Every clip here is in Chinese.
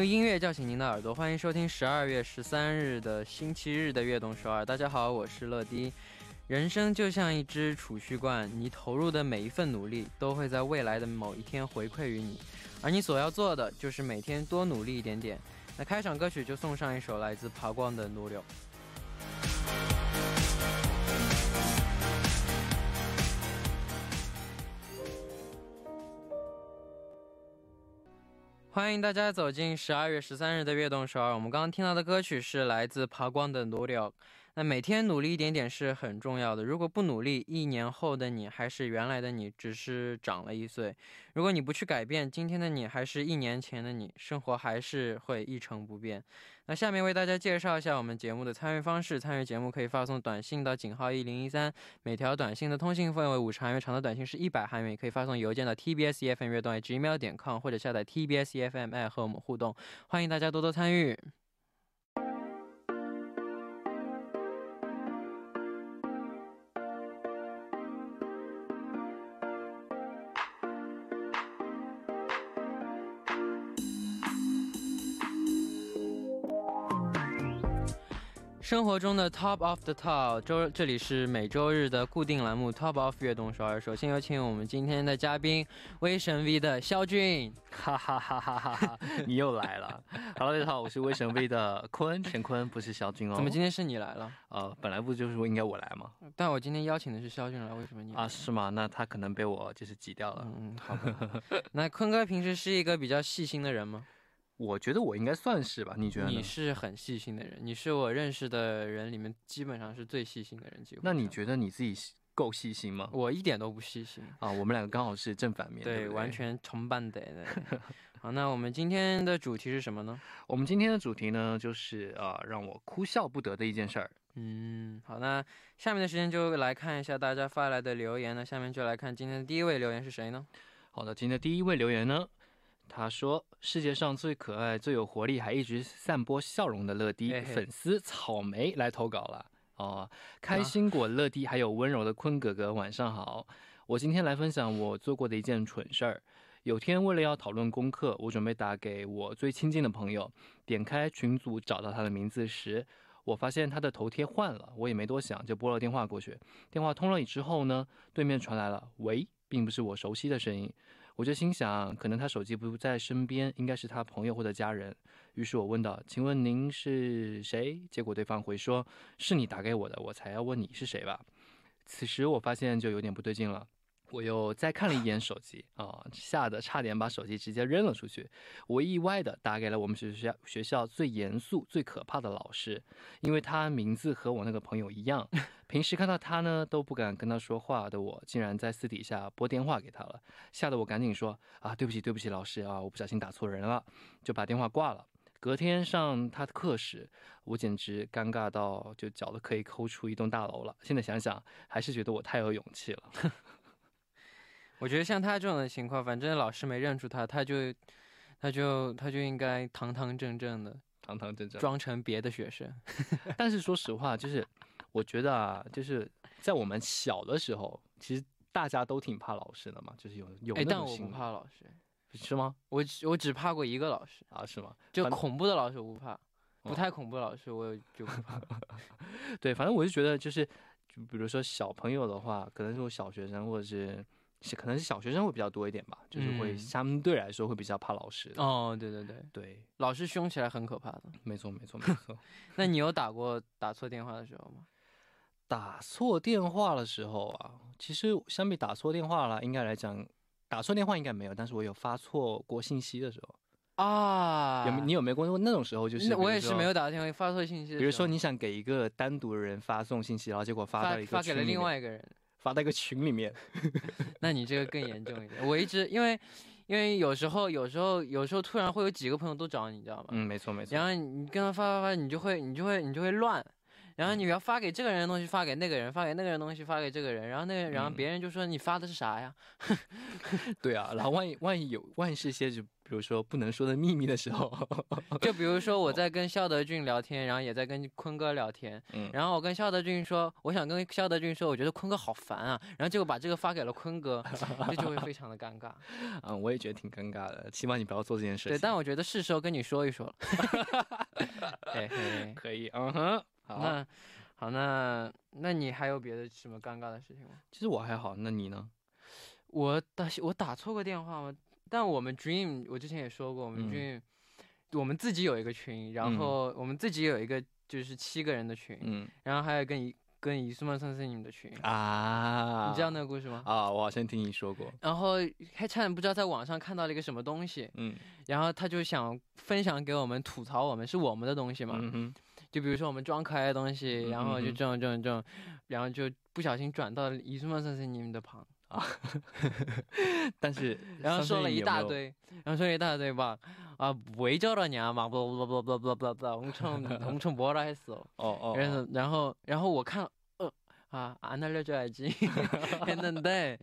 用音乐叫醒您的耳朵，欢迎收听十二月十三日的星期日的悦动首尔。大家好，我是乐迪。人生就像一只储蓄罐，你投入的每一份努力都会在未来的某一天回馈于你，而你所要做的就是每天多努力一点点。那开场歌曲就送上一首来自爬光的《奴隶》。欢迎大家走进十二月十三日的悦动首尔。我们刚刚听到的歌曲是来自爬光的《努柳》。那每天努力一点点是很重要的。如果不努力，一年后的你还是原来的你，只是长了一岁。如果你不去改变，今天的你还是一年前的你，生活还是会一成不变。那下面为大家介绍一下我们节目的参与方式。参与节目可以发送短信到井号一零一三，每条短信的通信费为五十韩元，长的短信是一百韩元。也可以发送邮件到 tbs efm 乐动 gmail 点 com，或者下载 tbs efm 和我们互动。欢迎大家多多参与。生活中的 Top of the Top，周这里是每周日的固定栏目 Top of 悦动首尔。首先有请我们今天的嘉宾威神 V 的肖俊，哈哈哈哈哈哈！你又来了。Hello，大家好，我是威神 V 的坤乾坤，不是肖俊哦。怎么今天是你来了？呃，本来不就是说应该我来吗？但我今天邀请的是肖俊来，为什么你啊？是吗？那他可能被我就是挤掉了。嗯，好。那坤哥平时是一个比较细心的人吗？我觉得我应该算是吧，你觉得？你是很细心的人，你是我认识的人里面基本上是最细心的人。几乎。那你觉得你自己够细心吗？我一点都不细心啊！我们两个刚好是正反面，对，完全同伴的。好，那我们今天的主题是什么呢？我们今天的主题呢，就是啊，让我哭笑不得的一件事儿。嗯，好，那下面的时间就来看一下大家发来的留言。那下面就来看今天的第一位留言是谁呢？好的，今天的第一位留言呢。他说：“世界上最可爱、最有活力，还一直散播笑容的乐迪粉丝草莓来投稿了哦，开心果乐迪，还有温柔的坤哥哥，晚上好。我今天来分享我做过的一件蠢事儿。有天为了要讨论功课，我准备打给我最亲近的朋友，点开群组找到他的名字时，我发现他的头贴换了。我也没多想，就拨了电话过去。电话通了之后呢，对面传来了‘喂’，并不是我熟悉的声音。”我就心想，可能他手机不在身边，应该是他朋友或者家人。于是我问道：“请问您是谁？”结果对方回说：“是你打给我的，我才要问你是谁吧。”此时我发现就有点不对劲了。我又再看了一眼手机啊，吓得差点把手机直接扔了出去。我意外的打给了我们学校学校最严肃、最可怕的老师，因为他名字和我那个朋友一样，平时看到他呢都不敢跟他说话的我，竟然在私底下拨电话给他了，吓得我赶紧说啊，对不起，对不起，老师啊，我不小心打错人了，就把电话挂了。隔天上他的课时，我简直尴尬到就脚都可以抠出一栋大楼了。现在想想，还是觉得我太有勇气了。我觉得像他这种的情况，反正老师没认出他，他就，他就，他就应该堂堂正正的，堂堂正正装成别的学生。但是说实话，就是我觉得啊，就是在我们小的时候，其实大家都挺怕老师的嘛，就是有有那种但我不怕老师，是吗？我我只怕过一个老师啊，是吗？就恐怖的老师我不怕，不太恐怖的老师我就不怕。对，反正我就觉得，就是就比如说小朋友的话，可能是我小学生或者是。是，可能是小学生会比较多一点吧，就是会相对来说会比较怕老师。哦，对对对对，老师凶起来很可怕的。没错没错没错。那你有打过打错电话的时候吗？打错电话的时候啊，其实相比打错电话了，应该来讲，打错电话应该没有，但是我有发错过信息的时候啊。有你有没有过那种时候？就是我也是没有打电话发错信息。比如说你想给一个单独的人发送信息，然后结果发到一个发给了另外一个人。发到一个群里面，那你这个更严重一点。我一直因为，因为有时候有时候有时候突然会有几个朋友都找你，知道吗？嗯，没错没错。然后你跟他发发发，你就会你就会你就会乱。然后你要发给这个人的东西发给那个人，发给那个人东西发给这个人，然后那个然后别人就说你发的是啥呀？对啊，然后万一万一有万一是一些就。比如说不能说的秘密的时候，就比如说 我在跟肖德俊聊天，然后也在跟坤哥聊天，嗯，然后我跟肖德俊说，我想跟肖德俊说，我觉得坤哥好烦啊，然后结果把这个发给了坤哥，这就会非常的尴尬。嗯，我也觉得挺尴尬的，希望你不要做这件事。对，但我觉得是时候跟你说一说了。嘿嘿，可以，嗯哼，好，那好，那那你还有别的什么尴尬的事情吗？其实我还好，那你呢？我打我打错过电话吗？但我们 Dream，我之前也说过，我们 Dream，我们自己有一个群，然后我们自己有一个就是七个人的群，嗯，然后还有跟一跟一苏曼森森你们的群啊，你知道那个故事吗？啊，我好像听你说过。然后还差点不知道在网上看到了一个什么东西，嗯，然后他就想分享给我们吐槽我们是我们的东西嘛，嗯就比如说我们装可爱的东西，然后就这种这种这种，然后就不小心转到伊苏曼森森你们的旁。啊，但是 然后说了一大堆，然后说了一大堆吧，啊，围着了你啊嘛，不不不不不不不，红成红成波拉还是哦哦，然后然后然后我看。啊，안알려줘야지 했는데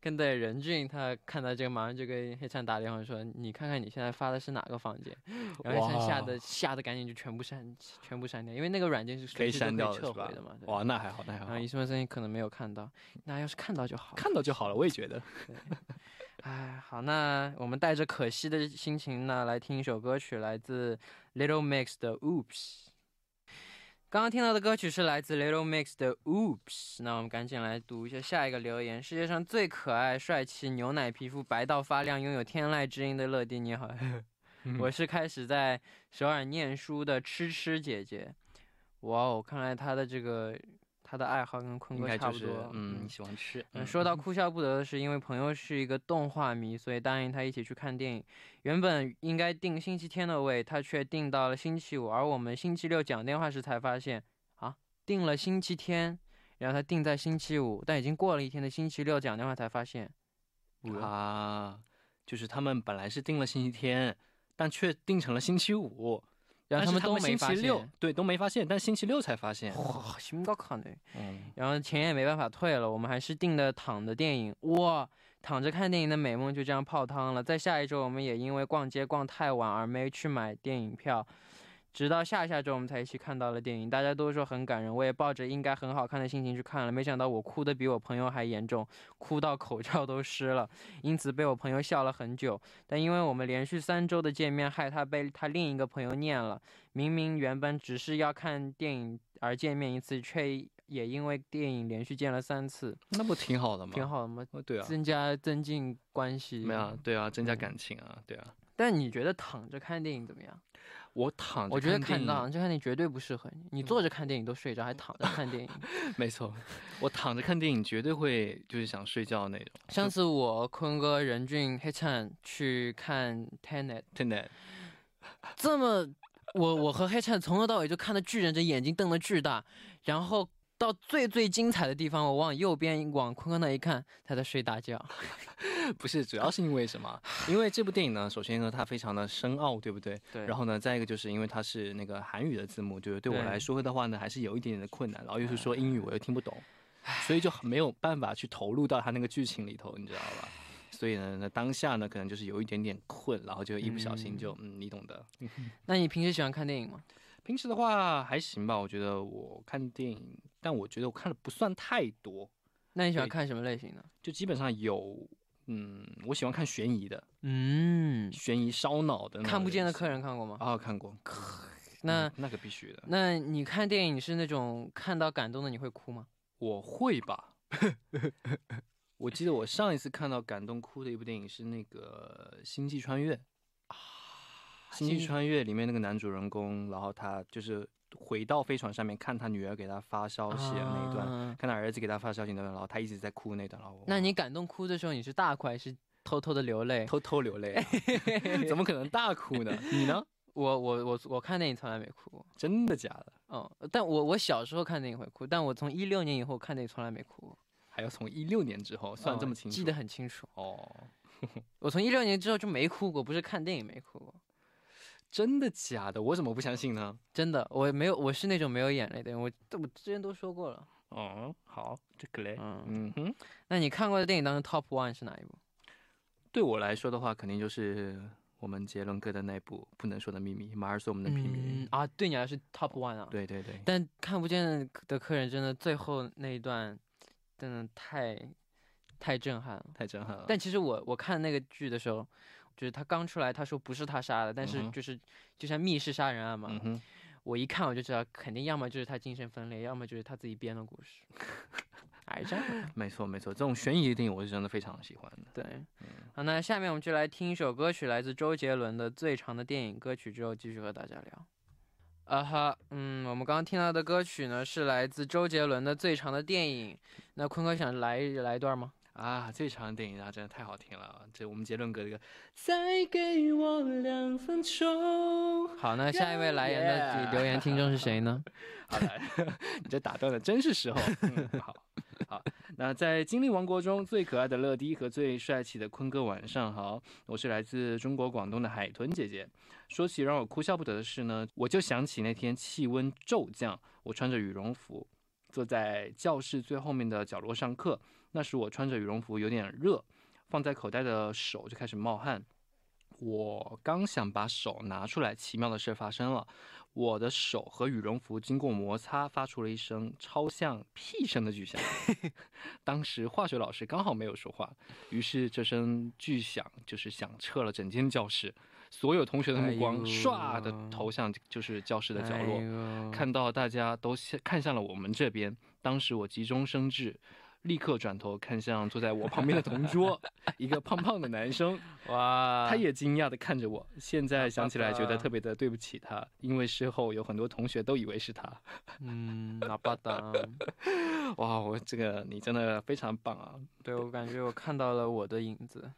근데任俊他看到这个，马上就跟黑灿打电话说：“你看看你现在发的是哪个房间？”然后黑灿吓得吓得赶紧就全部删全部删掉，因为那个软件是可以删掉撤回的嘛。哇，那还好，那还好。然后伊斯曼声音可能没有看到，那要是看到就好，看到就好了，我也觉得。哎，好，那我们带着可惜的心情呢，来听一首歌曲，来自 Little Mix 的 Oops。 刚刚听到的歌曲是来自 Little Mix 的 Oops，那我们赶紧来读一下下一个留言。世界上最可爱、帅气、牛奶皮肤、白到发亮、拥有天籁之音的乐迪，你好，我是开始在首尔念书的吃吃姐姐。哇哦，看来她的这个。他的爱好跟坤哥差不多，嗯，喜欢吃。嗯，说到哭笑不得的是，因为朋友是一个动画迷，所以答应他一起去看电影。原本应该定星期天的位，他却定到了星期五。而我们星期六讲电话时才发现，啊，定了星期天，然后他定在星期五，但已经过了一天的星期六讲电话才发现，啊，就是他们本来是定了星期天，但却定成了星期五。然后他们都没发现，对，都没发现，但星期六才发现。哇，新高考呢。嗯。然后钱也没办法退了，我们还是订的躺的电影。哇，躺着看电影的美梦就这样泡汤了。在下一周，我们也因为逛街逛太晚而没去买电影票。直到下下周我们才一起看到了电影，大家都说很感人，我也抱着应该很好看的心情去看了，没想到我哭的比我朋友还严重，哭到口罩都湿了，因此被我朋友笑了很久。但因为我们连续三周的见面，害他被他另一个朋友念了。明明原本只是要看电影而见面一次，却也因为电影连续见了三次，那不挺好的吗？挺好的吗？对啊，增加增进关系。没有，对啊，增加感情啊，对啊。但你觉得躺着看电影怎么样？我躺，我觉得看躺着看电影绝对不适合你。你坐着看电影都睡着，还躺着看电影？没错，我躺着看电影绝对会就是想睡觉那种。上次我坤哥、任俊、黑灿去看 Tenet，Tenet，这么我我和黑灿从头到尾就看的巨人，这眼睛瞪得巨大，然后。到最最精彩的地方，我往右边往坤坤那一看，他在睡大觉。不是，主要是因为什么？因为这部电影呢，首先呢，它非常的深奥，对不对？对。然后呢，再一个就是因为它是那个韩语的字幕，就是对我来说的话呢，还是有一点点的困难。然后又是说英语，我又听不懂，所以就没有办法去投入到他那个剧情里头，你知道吧？所以呢，那当下呢，可能就是有一点点困，然后就一不小心就嗯，你懂的。那你平时喜欢看电影吗？平时的话还行吧，我觉得我看电影，但我觉得我看的不算太多。那你喜欢看什么类型的？就基本上有，嗯，我喜欢看悬疑的，嗯，悬疑烧脑的。看不见的客人看过吗？啊，看过。那那个必须的。那你看电影是那种看到感动的你会哭吗？我会吧。我记得我上一次看到感动哭的一部电影是那个《星际穿越》。《星际穿越》里面那个男主人公，然后他就是回到飞船上面看他女儿给他发消息的那一段，看他儿子给他发消息那段，然后他一直在哭那段。然后，那你感动哭的时候，你是大哭还是偷偷的流泪？偷偷流泪，怎么可能大哭呢？你呢？我我我我看电影从来没哭过，真的假的？哦，但我我小时候看电影会哭，但我从一六年以后看电影从来没哭过。还要从一六年之后算这么清楚？记得很清楚哦。我从一六年之后就没哭过，不是看电影没哭过。真的假的？我怎么不相信呢？真的，我没有，我是那种没有眼泪的人。我我之前都说过了。哦，好，这个嘞，嗯嗯哼。那你看过的电影当中 top one 是哪一部？对我来说的话，肯定就是我们杰伦哥的那部《不能说的秘密》，马尔索我们的秘密啊。对你来说 top one 啊？对对对。但看不见的客人真的最后那一段，真的太太震撼了，太震撼了。但其实我我看那个剧的时候。就是他刚出来，他说不是他杀的，但是就是就像密室杀人案嘛。我一看我就知道，肯定要么就是他精神分裂，要么就是他自己编的故事。癌症？没错没错，这种悬疑电影我是真的非常喜欢的。对，好，那下面我们就来听一首歌曲，来自周杰伦的《最长的电影》歌曲，之后继续和大家聊。啊哈，嗯，我们刚刚听到的歌曲呢是来自周杰伦的《最长的电影》，那坤哥想来来一段吗？啊，最长的电影啊，真的太好听了！这我们杰伦哥这个，再给我两分钟。好，那下一位来言的留言听众是谁呢？好来，你这打断的真是时候。好好，那在精灵王国中最可爱的乐迪和最帅气的坤哥，晚上好，我是来自中国广东的海豚姐姐。说起让我哭笑不得的事呢，我就想起那天气温骤降，我穿着羽绒服坐在教室最后面的角落上课。那时我穿着羽绒服有点热，放在口袋的手就开始冒汗。我刚想把手拿出来，奇妙的事发生了，我的手和羽绒服经过摩擦，发出了一声超像屁声的巨响。当时化学老师刚好没有说话，于是这声巨响就是响彻了整间教室，所有同学的目光唰的投向就是教室的角落，看到大家都看向了我们这边。当时我急中生智。立刻转头看向坐在我旁边的同桌，一个胖胖的男生。哇，他也惊讶的看着我。现在想起来，觉得特别的对不起他，因为事后有很多同学都以为是他。嗯，那巴达。哇，我这个你真的非常棒啊！对我感觉我看到了我的影子。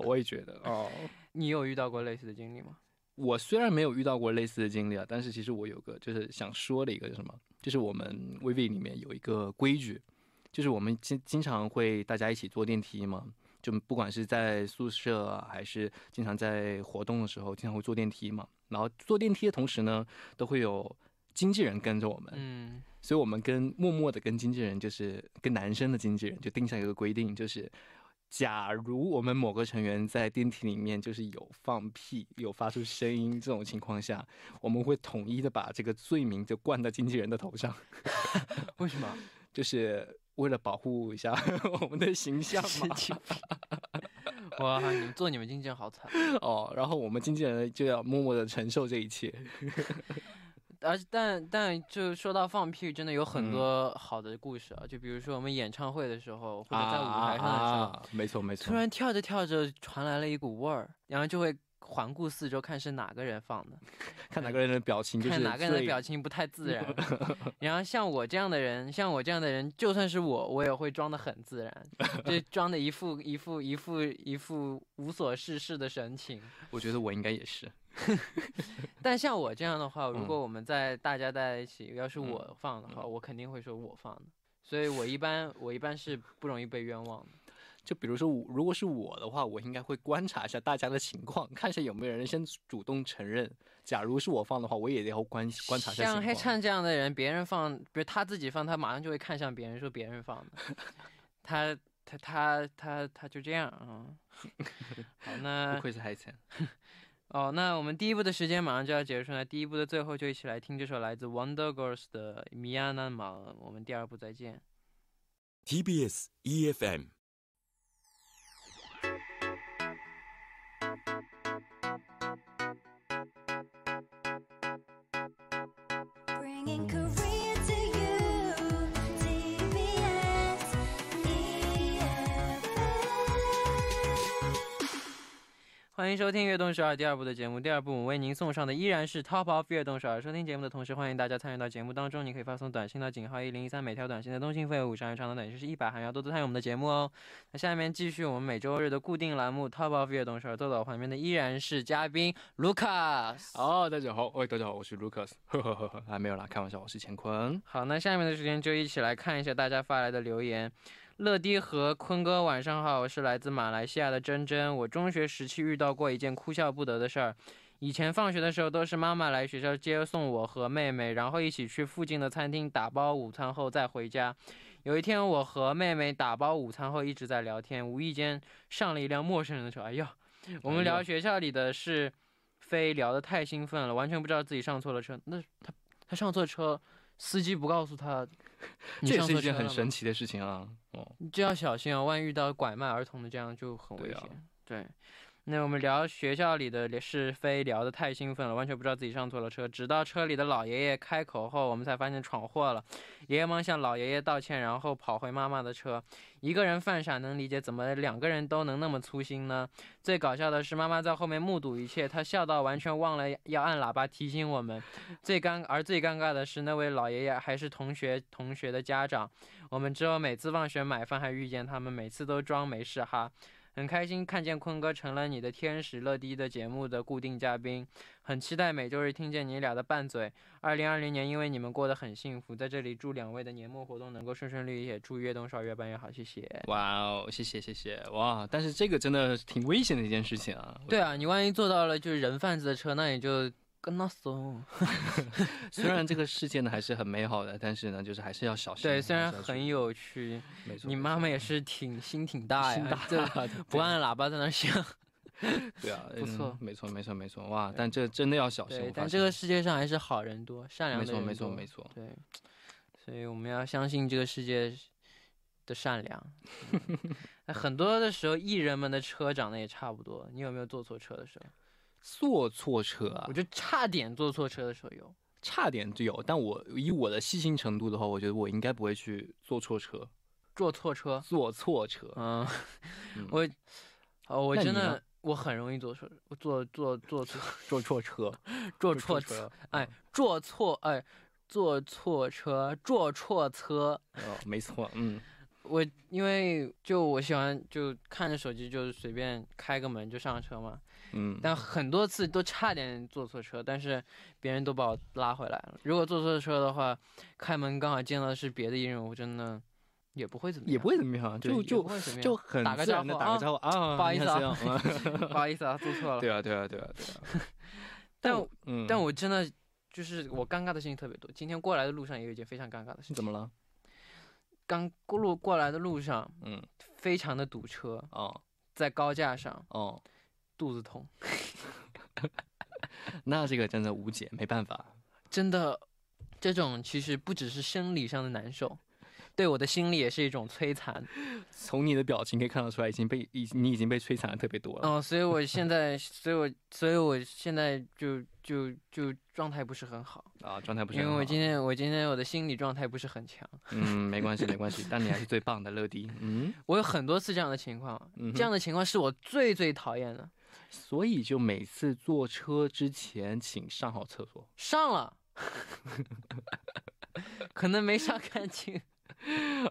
我也觉得哦。你有遇到过类似的经历吗？我虽然没有遇到过类似的经历啊，但是其实我有个就是想说的一个什么，就是我们 VV 里面有一个规矩。就是我们经经常会大家一起坐电梯嘛，就不管是在宿舍还是经常在活动的时候，经常会坐电梯嘛。然后坐电梯的同时呢，都会有经纪人跟着我们。嗯，所以我们跟默默的跟经纪人，就是跟男生的经纪人，就定下一个规定，就是假如我们某个成员在电梯里面就是有放屁、有发出声音这种情况下，我们会统一的把这个罪名就灌到经纪人的头上。为什么？就是。为了保护一下 我们的形象嘛，哇，你们做你们经纪人好惨哦。然后我们经纪人就要默默的承受这一切。而但但就说到放屁，真的有很多好的故事啊。就比如说我们演唱会的时候，或者在舞台上的时候，没错没错，突然跳着跳着传来了一股味儿，然后就会。环顾四周，看是哪个人放的，看哪个人的表情，看哪个人的表情不太自然。然后像我这样的人，像我这样的人，就算是我，我也会装的很自然，就装的一副一副一副一副无所事事的神情。我觉得我应该也是。但像我这样的话，如果我们在大家在一起，要是我放的话，我肯定会说我放的。所以我一般我一般是不容易被冤枉的。就比如说我，如果是我的话，我应该会观察一下大家的情况，看一下有没有人先主动承认。假如是我放的话，我也要观观察一下像黑灿这样的人，别人放，比如他自己放，他马上就会看向别人，说别人放的。他他他他他就这样啊。好，那 不愧是黑灿。哦，那我们第一部的时间马上就要结束了，第一部的最后就一起来听这首来自 Wonder Girls 的《米亚南玛》。我们第二部再见。TBS EFM。欢迎收听《悦动十二》第二部的节目。第二部我们为您送上的依然是 Top of 悦动十二。收听节目的同时，欢迎大家参与到节目当中。你可以发送短信到井号一零一三，每条短信的通信费五十元，长的短信是一百，还要多多参与我们的节目哦。那下面继续我们每周日的固定栏目 Top of 悦动十二。坐在我旁边的依然是嘉宾 Lucas。哦，大家好，喂，大家好，我是 Lucas。呵呵呵呵，还没有啦，开玩笑，我是乾坤。好，那下面的时间就一起来看一下大家发来的留言。乐迪和坤哥晚上好，我是来自马来西亚的珍珍。我中学时期遇到过一件哭笑不得的事儿。以前放学的时候都是妈妈来学校接送我和妹妹，然后一起去附近的餐厅打包午餐后再回家。有一天，我和妹妹打包午餐后一直在聊天，无意间上了一辆陌生人的车。哎呀，我们聊学校里的是，非聊得太兴奋了，完全不知道自己上错了车。那他他上错车，司机不告诉他，这也是一件很神奇的事情啊。哦，你就要小心啊，万一遇到拐卖儿童的，这样就很危险。对。那我们聊学校里的是非聊得太兴奋了，完全不知道自己上错了车。直到车里的老爷爷开口后，我们才发现闯祸了。爷爷忙向老爷爷道歉，然后跑回妈妈的车。一个人犯傻能理解，怎么两个人都能那么粗心呢？最搞笑的是妈妈在后面目睹一切，她笑到完全忘了要按喇叭提醒我们。最尴而最尴尬的是那位老爷爷还是同学同学的家长。我们之后每次放学买饭还遇见他们，每次都装没事哈。很开心看见坤哥成了你的天使乐迪的节目的固定嘉宾，很期待每周日听见你俩的拌嘴。二零二零年因为你们过得很幸福，在这里祝两位的年末活动能够顺顺利利，也祝越冬少越办越好，谢谢。哇哦，谢谢谢谢哇！但是这个真的挺危险的一件事情啊。对啊，你万一坐到了就是人贩子的车，那也就。跟他说，虽然这个世界呢还是很美好的，但是呢，就是还是要小心。对，虽然很有趣，没错。你妈妈也是挺心挺大呀，不按喇叭在那响。对啊，不错，没错，没错，没错。哇，但这真的要小心。但这个世界上还是好人多，善良的人多。没错，没错，没错。对，所以我们要相信这个世界的善良。很多的时候，艺人们的车长得也差不多。你有没有坐错车的时候？坐错车啊！我就差点坐错车的时候有，差点就有。但我以我的细心程度的话，我觉得我应该不会去坐错车。坐错车？坐错车？嗯，我，哦，我真的，我很容易坐错，坐坐坐错 坐错车，坐错车。哎，坐错，哎，坐错车，坐错车。哦，没错，嗯。我因为就我喜欢就看着手机就随便开个门就上车嘛。嗯，但很多次都差点坐错车，但是别人都把我拉回来了。如果坐错车的话，开门刚好见到的是别的艺人，我真的也不会怎么也不会怎么样，就就就很打个招呼，打个招呼啊，不好意思啊，不好意思啊，坐错了。对啊，对啊，对啊，对啊。但但我真的就是我尴尬的事情特别多。今天过来的路上也有一件非常尴尬的事情。怎么了？刚过路过来的路上，嗯，非常的堵车哦，在高架上哦。肚子痛 那这个真的无解，没办法。真的，这种其实不只是生理上的难受，对我的心理也是一种摧残。从你的表情可以看得出来，已经被已你已经被摧残的特别多了。哦，所以我现在，所以我所以我现在就就就状态不是很好啊，状态不是。因为我今天我今天我的心理状态不是很强。嗯，没关系没关系，但你还是最棒的，乐迪。嗯，我有很多次这样的情况，这样的情况是我最最讨厌的。所以就每次坐车之前，请上好厕所。上了，可能没啥感情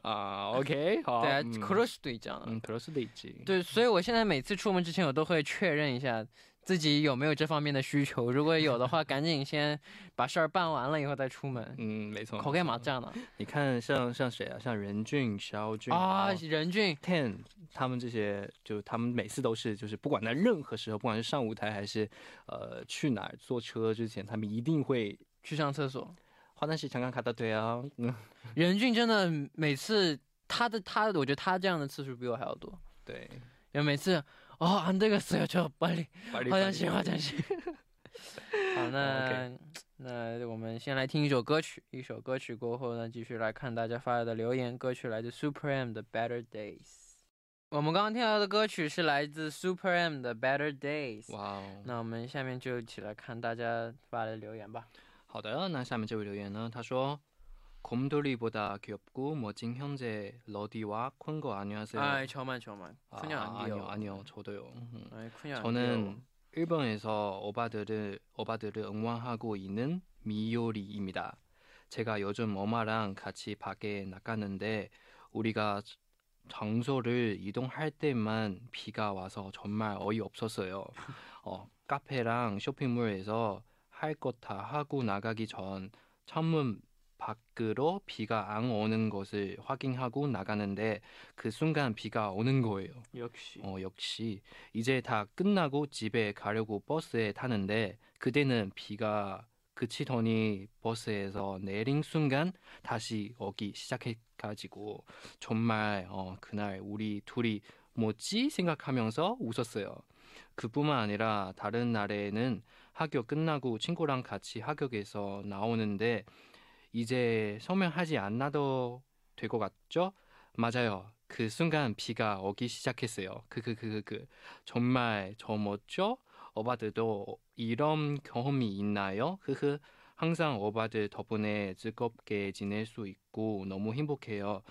啊。OK，好。对啊，cross 对这样的，嗯，cross 对接。对，所以我现在每次出门之前，我都会确认一下。自己有没有这方面的需求？如果有的话，赶紧先把事儿办完了以后再出门。嗯，没错。口干嘛这样的？你看，像像谁啊？像任俊、肖俊啊，任俊、Ten，他们这些，就他们每次都是，就是不管在任何时候，不管是上舞台还是呃去哪儿坐车之前，他们一定会去上厕所。花旦是强刚卡的对啊。嗯，任俊真的每次他的他，我觉得他这样的次数比我还要多。对，因为每次。哦，俺这个是要去巴黎，好像行，好像行。好，那那我们先来听一首歌曲，一首歌曲过后呢，继续来看大家发来的留言。歌曲来自 Super M 的 Better Days。我们刚刚听到的歌曲是来自 Super M 的 Better Days。哇哦！那我们下面就一起来看大家发来的留言吧。好的，那下面这位留言呢，他说。 곰돌이보다 귀엽고 멋진 형제 러디와 쿤거 안녕하세요. 아, 저만 저만. 그냥 아, 아니요. 아니요. 저도요. 아니, 그냥 저는 일본에서 오바들을 오바들을 응원하고 있는 미요리입니다. 제가 요즘 엄마랑 같이 밖에 나갔는데 우리가 장소를 이동할 때만 비가 와서 정말 어이없었어요. 어, 카페랑 쇼핑몰에서 할 것 다 하고 나가기 전 창문 밖으로 비가 안 오는 것을 확인하고 나가는데 그 순간 비가 오는 거예요. 역시. 어, 역시 이제 다 끝나고 집에 가려고 버스에 타는데 그때는 비가 그치더니 버스에서 내린 순간 다시 오기 시작해가지고 정말 어, 그날 우리 둘이 뭐지 생각하면서 웃었어요. 그뿐만 아니라 다른 날에는 학교 끝나고 친구랑 같이 학교에서 나오는데 이제 설명하지 않아도 될 것 같죠? 맞아요. 그 순간 비가 오기 시작했어요. 그 그 그 그 정말 저 멋져? 오바들도 이런 경험이 있나요? 흐흐. 항상 오바들 덕분에 즐겁게 지낼 수 있고 너무 행복해요.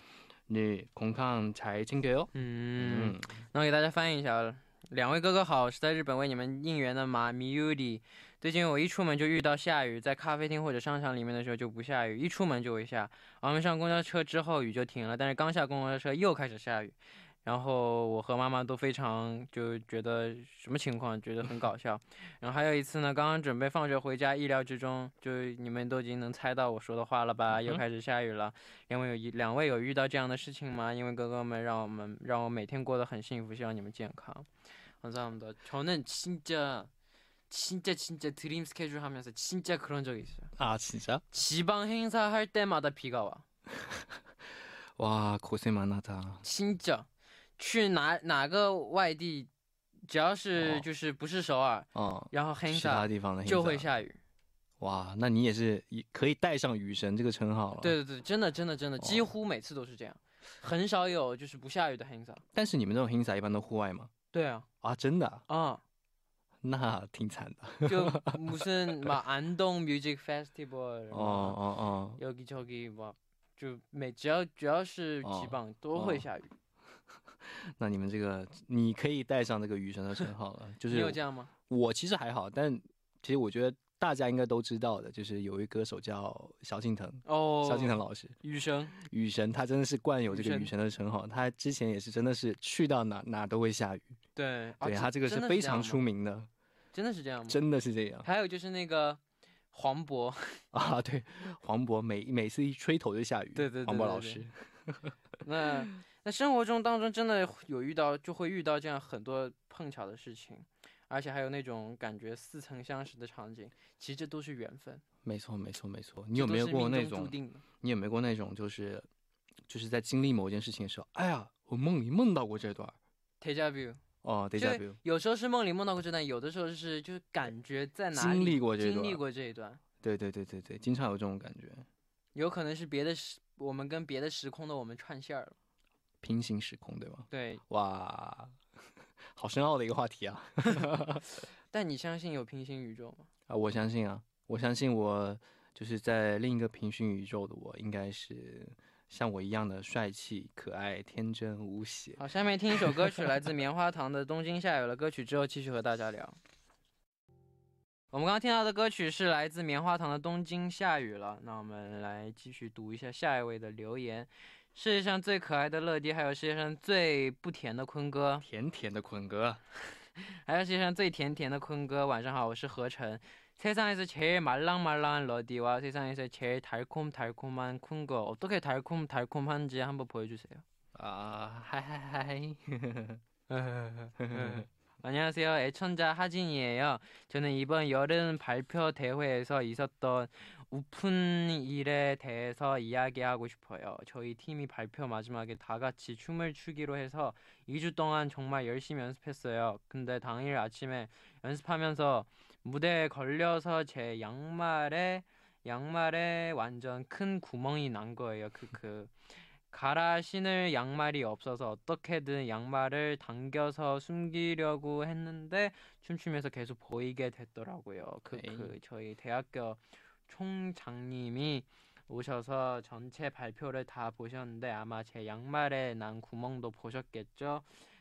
늘 건강 잘 챙겨요. 嗯， 음. 那我给大家翻译一下了。两位哥哥好，是在日本为你们应援的马咪 Yuri。 最近我一出门就遇到下雨，在咖啡厅或者商场里面的时候就不下雨，一出门就会下。我们上公交车之后雨就停了，但是刚下公交车又开始下雨，然后我和妈妈都非常就觉得什么情况，觉得很搞笑。然后还有一次呢，刚刚准备放学回家，意料之中，就你们都已经能猜到我说的话了吧？又开始下雨了。两位有两位有遇到这样的事情吗？因为哥哥们让我们让我每天过得很幸福，希望你们健康。很多，저는진 짜. 진짜 진짜 드림 스케줄 하면서 진짜 그런 적이 있어요. 아 진짜? 지방 행사 할 때마다 비가 와. 와 고생 많았다. 진짜 去哪哪个外地，只要是哦就是不是首尔， 어. 然后其他 행사 地方的就 행사 会下雨。哇，那你也是也可以带上雨神这个称号了。，对对对，真的真的真的，几乎每次都是这样，很少有就是不下雨的 행사。 但是你们这种 행사 一般都户外吗？对啊，啊，真的啊、啊， 那挺惨的。就무슨막안동 뮤직 페스티벌 哦哦哦， 여기 저기 막就每只要只要是哦几棒都会哦下雨，那你们这个你可以带上这个雨神的称号了。就你有是这样吗？我其实还好，但其实我觉得大家应该都知道的，就是有一歌手叫萧敬腾，哦，萧敬腾老师，雨神，雨神，他真的是冠有这雨神个雨神的称号。他之前也是真的是去到哪哪都会下雨， 对，啊对他这个是非常出名的，真的是这样吗？真的是这样还有就是那个黄渤，啊。对，黄渤每每次一吹头就下雨，对对对黄渤老师。那那生活中当中真的有遇到，就会遇到这样很多碰巧的事情，而且还有那种感觉似曾相识的场景，其实这都是缘分。没错，没错，没错。你有没有过那种？你有没有过那种，就是就是在经历某件事情的时候，哎呀，我梦里梦到过这段儿 deja vu，哦就，deja vu，有时候是梦里梦到过这段，有的时候是就是感觉在哪经里历过这段经历过这一段，对对对对对，经常有这种感觉，有可能是别的时，我们跟别的时空的我们串线儿了。平行时空，对吗？对，哇，好深奥的一个话题啊！但你相信有平行宇宙吗？啊，我相信啊，我相信我就是在另一个平行宇宙的我，应该是像我一样的帅气、可爱、天真无邪。好，下面听一首歌曲，来自棉花糖的《东京下雨了》。歌曲之后继续和大家聊。我们刚刚听到的歌曲是来自棉花糖的《东京下雨了》。那我们来继续读一下下一位的留言。世界上最可爱的乐迪，还有世界上最不甜的坤哥，甜甜的坤哥，还有世界上最甜甜的坤哥。晚上好，我是何晨。 세상에서 제일 말랑말랑한 러디와 세상에서 제일 달콤달콤한 쿤거 어떻게 달콤달콤한지 한번 보여주세요. 아 하하하이 안녕하세요 애천자 하진이에요. 저는 이번 여름 발표 대회에서 있었던 우픈 일에 대해서 이야기하고 싶어요. 저희 팀이 발표 마지막에 다 같이 춤을 추기로 해서 2주 동안 정말 열심히 연습했어요. 근데 당일 아침에 연습하면서 무대에 걸려서 제 양말에 양말에 완전 큰 구멍이 난 거예요. 크크. 갈아 신을 양말이 없어서 어떻게든 양말을 당겨서 숨기려고 했는데 춤추면서 계속 보이게 됐더라고요. 그, 에이. 그 저희 대학교 총장님이 오셔서 전체 발표를 다 보셨는데 아마 제 양말에 난 구멍도 보셨겠죠.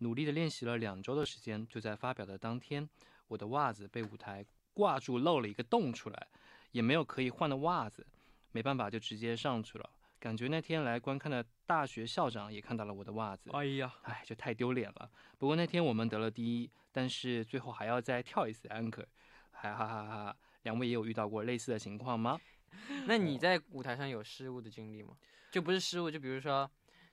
努力的练习了两周的时间。就在发表的当天，我的袜子被舞台挂住，漏了一个洞出来。”也没有可以换的袜子，没办法就直接上去了。感觉那天来观看的大学校长也看到了我的袜子，哎呀，哎，就太丢脸了。不过那天我们得了第一，但是最后还要再跳一次 anchor，哈哈哈哈。两位也有遇到过类似的情况吗？那你在舞台上有失误的经历吗？就不是失误，就比如说，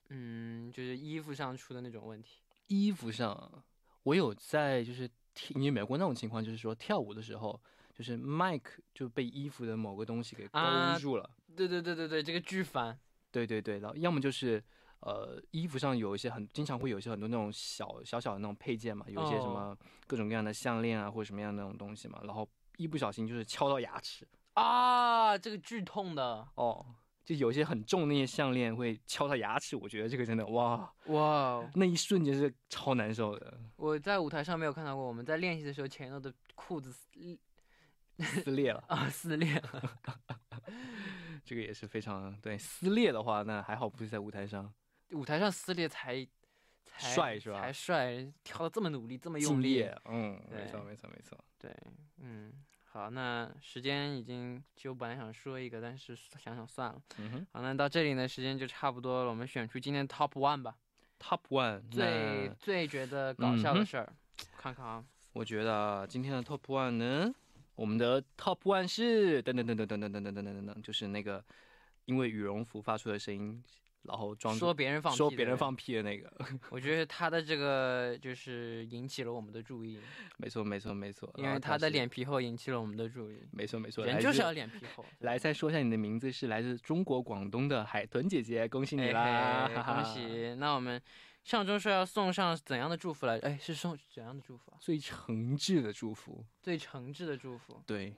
嗯，就是衣服上出的那种问题。衣服上，我有在，就是你有没有过那种情况？就是说跳舞的时候。就是麦克就被衣服的某个东西给勾住了。对对对对对，这个巨烦。对对对，然后要么就是呃衣服上有一些很经常会有一些很多那种小小小的那种配件嘛，有一些什么各种各样的项链啊或者什么样的那种东西嘛，然后一不小心就是敲到牙齿啊，这个剧痛的哦，就有些很重那些项链会敲到牙齿，我觉得这个真的哇哇，那一瞬间是超难受的。我在舞台上没有看到过，我们在练习的时候，前头的裤子。撕裂了啊！撕裂了，这个也是非常对。撕裂的话，那还好不是在舞台上，舞台上撕裂才才帅是吧？才帅，跳的这么努力，这么用力。嗯，没错没错没错。对，嗯，好，那时间已经，其实我本来想说一个，但是想想算了。嗯哼。好，那到这里呢，时间就差不多了，我们选出今天 top one 吧。top one 最最觉得搞笑的事儿，看看啊。我觉得今天的 top one 呢。我们的 top one 是等等等等等等等等等等等，就是那个因为羽绒服发出的声音，然后装说别人放说别人放屁的那个。我觉得他的这个就是引起了我们的注意。没错没错没错，因为他的脸皮厚引起了我们的注意。没错没错，人就是要脸皮厚。来，再说一下你的名字，是来自中国广东的海豚姐姐，恭喜你啦！恭喜。那我们。上周说要送上怎样的祝福来？哎，是送怎样的祝福啊？最诚挚的祝福。最诚挚的祝福。对。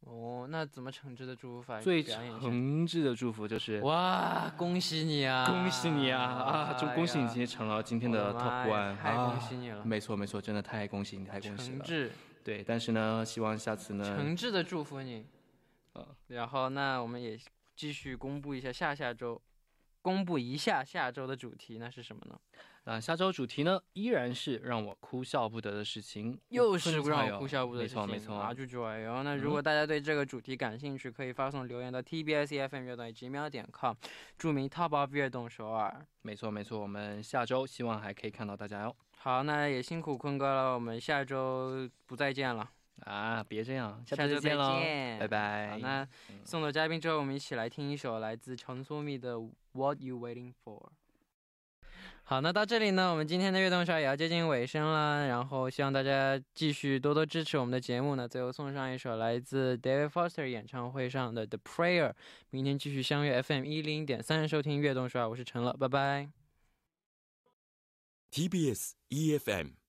哦，那怎么诚挚的祝福法？最诚挚的祝福就是哇，恭喜你啊！恭喜你啊！啊，就恭喜你今天成了今天的 top one，太恭喜你了！没错没错，真的太恭喜你，太恭喜了。对，但是呢，希望下次呢。诚挚的祝福你。呃，然后那我们也继续公布一下下下周，公布一下下周的主题，那是什么呢？那下周主题呢，依然是让我哭笑不得的事情，又是让我哭笑不得的事情，没错没错。啊，就这样。那如果大家对这个主题感兴趣，可以发送留言到 tbsfm 乐动几秒点 com，注明 top of 乐动首尔。没错没错，我们下周希望还可以看到大家哟。好，那也辛苦坤哥了，我们下周不再见了啊！别这样，下次再见喽，拜拜。好，那送走嘉宾之后，我们一起来听一首来自陈苏密的 What You Waiting For。好，那到这里呢，我们今天的悦动少也要接近尾声了。然后希望大家继续多多支持我们的节目呢。最后送上一首来自 David Foster 演唱会上的 The Prayer。明天继续相约 FM 一零点三收听悦动少，我是陈乐，拜拜。TBS EFM。